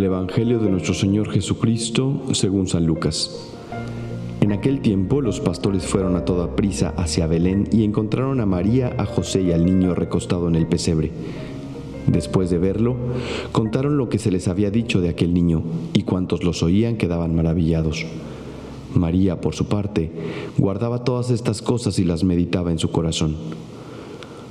Del Evangelio de nuestro Señor Jesucristo según San Lucas. En aquel tiempo los pastores fueron a toda prisa hacia Belén y encontraron a María, a José y al niño recostado en el pesebre. Después de verlo, contaron lo que se les había dicho de aquel niño, y cuantos los oían quedaban maravillados. María, por su parte, guardaba todas estas cosas y las meditaba en su corazón.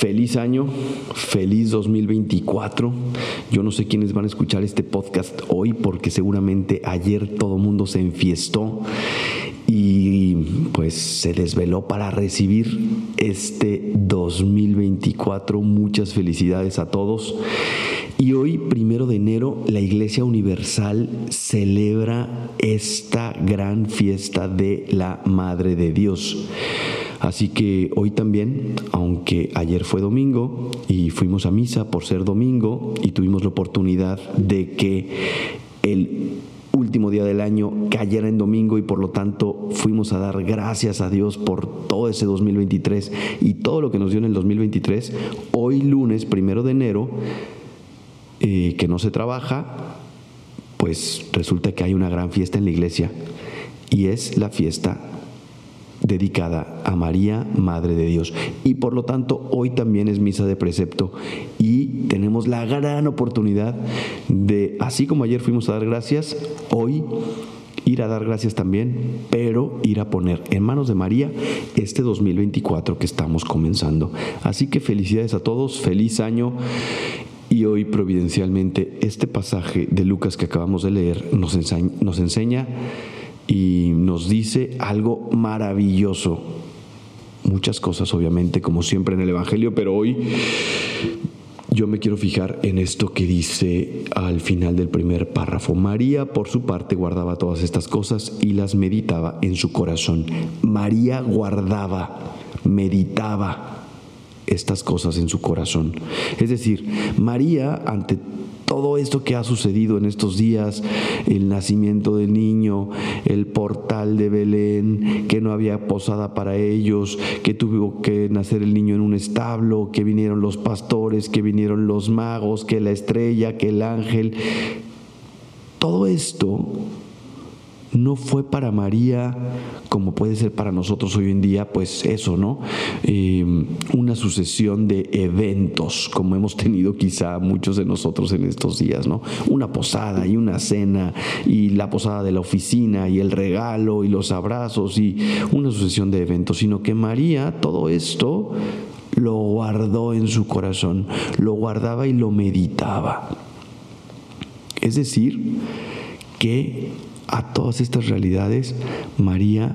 Feliz año, feliz 2024. Yo no sé quiénes van a escuchar este podcast hoy porque seguramente ayer todo mundo se enfiestó y pues se desveló para recibir este 2024. Muchas felicidades a todos. Y hoy, primero de enero, la Iglesia Universal celebra esta gran fiesta de la Madre de Dios. Así que hoy también, aunque ayer fue domingo y fuimos a misa por ser domingo y tuvimos la oportunidad de que el último día del año cayera en domingo y por lo tanto fuimos a dar gracias a Dios por todo ese 2023 y todo lo que nos dio en el 2023. Hoy lunes, primero de enero, eh, que no se trabaja, pues resulta que hay una gran fiesta en la iglesia y es la fiesta dedicada a María, Madre de Dios. Y por lo tanto, hoy también es misa de precepto y tenemos la gran oportunidad de, así como ayer fuimos a dar gracias, hoy ir a dar gracias también, pero ir a poner en manos de María este 2024 que estamos comenzando. Así que felicidades a todos, feliz año. Y hoy providencialmente este pasaje de Lucas que acabamos de leer nos enseña, nos enseña y nos dice algo maravilloso. Muchas cosas, obviamente, como siempre en el Evangelio, pero hoy yo me quiero fijar en esto que dice al final del primer párrafo. María, por su parte, guardaba todas estas cosas y las meditaba en su corazón. María guardaba, meditaba estas cosas en su corazón. Es decir, María, ante todo esto que ha sucedido en estos días, el nacimiento del niño, el portal de Belén, que no había posada para ellos, que tuvo que nacer el niño en un establo, que vinieron los pastores, que vinieron los magos, que la estrella, que el ángel. Todo esto no fue para María como puede ser para nosotros hoy en día, pues eso, ¿no? Eh, una sucesión de eventos, como hemos tenido quizá muchos de nosotros en estos días, ¿no? Una posada y una cena y la posada de la oficina y el regalo y los abrazos y una sucesión de eventos, sino que María todo esto lo guardó en su corazón, lo guardaba y lo meditaba. Es decir, que a todas estas realidades, María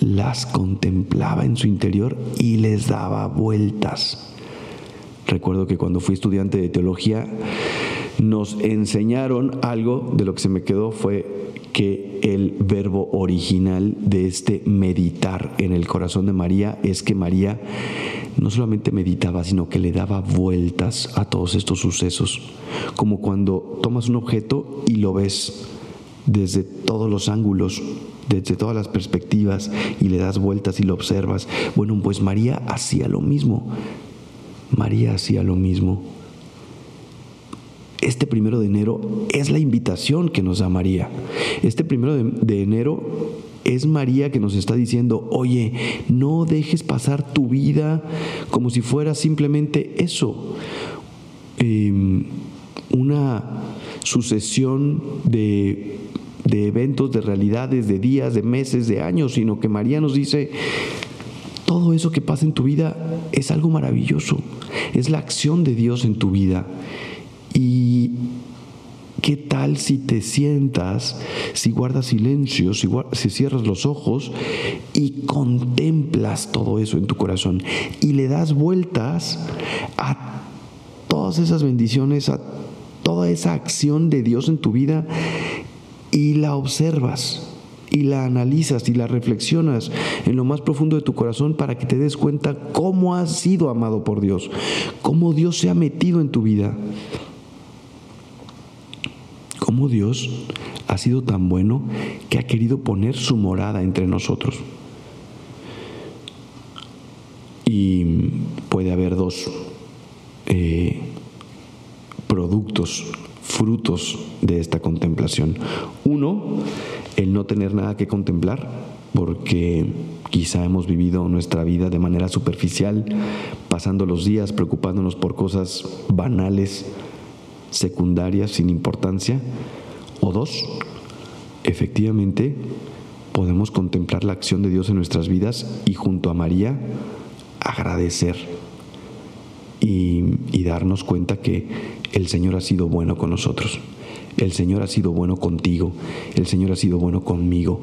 las contemplaba en su interior y les daba vueltas. Recuerdo que cuando fui estudiante de teología nos enseñaron algo de lo que se me quedó fue que el verbo original de este meditar en el corazón de María es que María no solamente meditaba, sino que le daba vueltas a todos estos sucesos, como cuando tomas un objeto y lo ves desde todos los ángulos, desde todas las perspectivas y le das vueltas y lo observas. Bueno, pues María hacía lo mismo. María hacía lo mismo. Este primero de enero es la invitación que nos da María. Este primero de, enero es María que nos está diciendo, oye, no dejes pasar tu vida como si fuera simplemente eso. Em, una sucesión de de eventos, de realidades, de días, de meses, de años, sino que María nos dice, todo eso que pasa en tu vida es algo maravilloso, es la acción de Dios en tu vida. Y ¿Qué tal si te sientas, si guardas silencio, si, si, cierras los ojos y contemplas todo eso en tu corazón y le das vueltas a todas esas bendiciones, a toda esa acción de Dios en tu vida y la observas y la analizas y la reflexionas en lo más profundo de tu corazón para que te des cuenta cómo has sido amado por Dios, cómo Dios se ha metido en tu vida, cómo Dios ha sido tan bueno que ha querido poner su morada entre nosotros. Y puede haber dos eh, productos, frutos de esta contemplación. Uno, el no tener nada que contemplar, porque quizá hemos vivido nuestra vida de manera superficial, pasando los días preocupándonos por cosas banales, secundarias, sin importancia. O dos, efectivamente podemos contemplar la acción de Dios en nuestras vidas y junto a María agradecer y, darnos cuenta que el Señor ha sido bueno con nosotros. El Señor ha sido bueno contigo. El Señor ha sido bueno conmigo.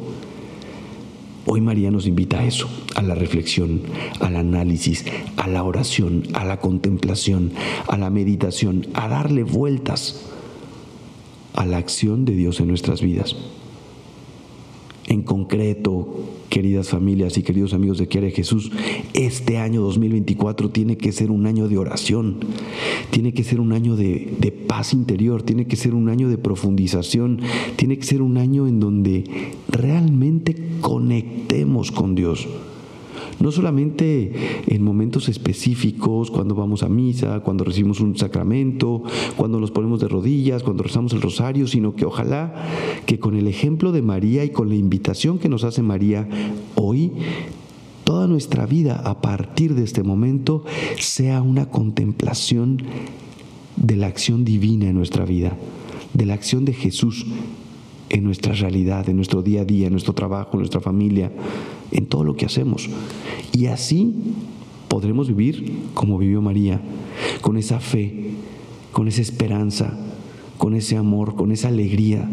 Hoy María nos invita a eso, a la reflexión, al análisis, a la oración, a la contemplación, a la meditación, a darle vueltas a la acción de Dios en nuestras vidas. En concreto, queridas familias y queridos amigos de Quiere Jesús, este año 2024 tiene que ser un año de oración, tiene que ser un año de, de, paz interior, tiene que ser un año de profundización, tiene que ser un año en donde realmente conectemos con Dios. No solamente en momentos específicos, cuando vamos a misa, cuando recibimos un sacramento, cuando nos ponemos de rodillas, cuando rezamos el rosario, sino que ojalá que con el ejemplo de María y con la invitación que nos hace María hoy, toda nuestra vida a partir de este momento sea una contemplación de la acción divina en nuestra vida, de la acción de Jesús en nuestra realidad, en nuestro día a día, en nuestro trabajo, en nuestra familia, en todo lo que hacemos. Y así podremos vivir como vivió María, con esa fe, con esa esperanza, con ese amor, con esa alegría,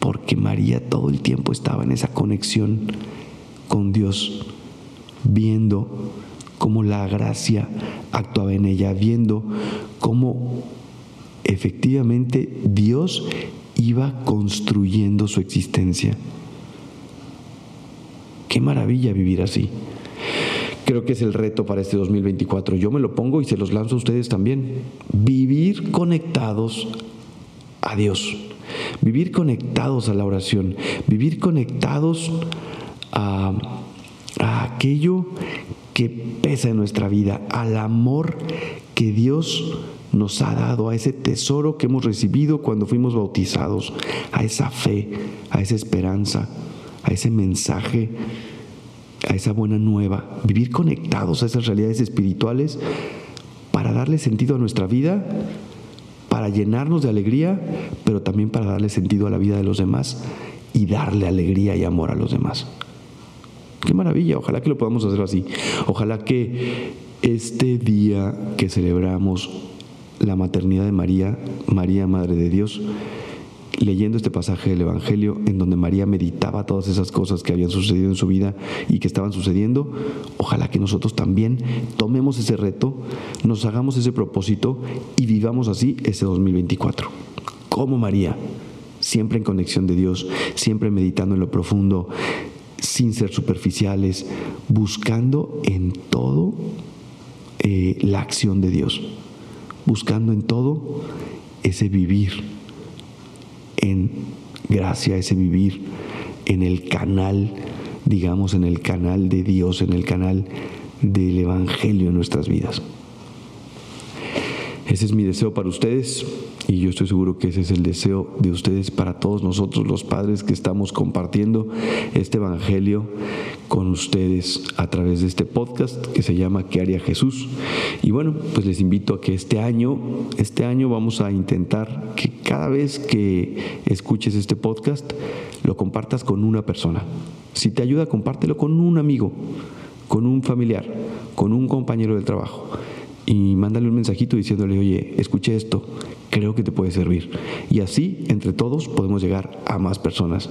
porque María todo el tiempo estaba en esa conexión con Dios, viendo cómo la gracia actuaba en ella, viendo cómo efectivamente Dios iba construyendo su existencia. Qué maravilla vivir así. Creo que es el reto para este 2024. Yo me lo pongo y se los lanzo a ustedes también. Vivir conectados a Dios. Vivir conectados a la oración. Vivir conectados a, a aquello que pesa en nuestra vida, al amor que Dios nos ha dado, a ese tesoro que hemos recibido cuando fuimos bautizados, a esa fe, a esa esperanza, a ese mensaje, a esa buena nueva, vivir conectados a esas realidades espirituales para darle sentido a nuestra vida, para llenarnos de alegría, pero también para darle sentido a la vida de los demás y darle alegría y amor a los demás. Qué maravilla, ojalá que lo podamos hacer así. Ojalá que este día que celebramos la maternidad de María, María Madre de Dios, leyendo este pasaje del Evangelio en donde María meditaba todas esas cosas que habían sucedido en su vida y que estaban sucediendo, ojalá que nosotros también tomemos ese reto, nos hagamos ese propósito y vivamos así ese 2024. Como María, siempre en conexión de Dios, siempre meditando en lo profundo, sin ser superficiales, buscando en todo eh, la acción de Dios, buscando en todo ese vivir en gracia, ese vivir en el canal, digamos, en el canal de Dios, en el canal del Evangelio en nuestras vidas. Ese es mi deseo para ustedes y yo estoy seguro que ese es el deseo de ustedes para todos nosotros los padres que estamos compartiendo este Evangelio con ustedes a través de este podcast que se llama ¿Qué haría Jesús? Y bueno, pues les invito a que este año, este año vamos a intentar que cada vez que escuches este podcast lo compartas con una persona. Si te ayuda, compártelo con un amigo, con un familiar, con un compañero del trabajo y mándale un mensajito diciéndole, oye, escuché esto, creo que te puede servir. Y así, entre todos, podemos llegar a más personas.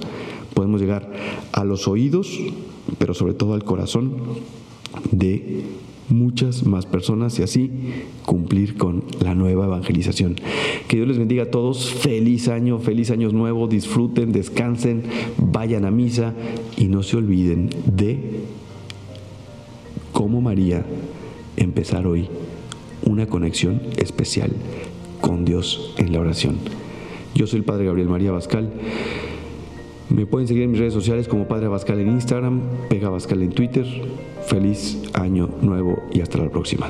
Podemos llegar a los oídos, pero sobre todo al corazón de muchas más personas y así cumplir con la nueva evangelización. Que Dios les bendiga a todos, feliz año, feliz año nuevo, disfruten, descansen, vayan a misa y no se olviden de cómo María empezar hoy una conexión especial con Dios en la oración. Yo soy el Padre Gabriel María Bascal. Me pueden seguir en mis redes sociales como Padre Bascal en Instagram, Pega Bascal en Twitter. Feliz año nuevo y hasta la próxima.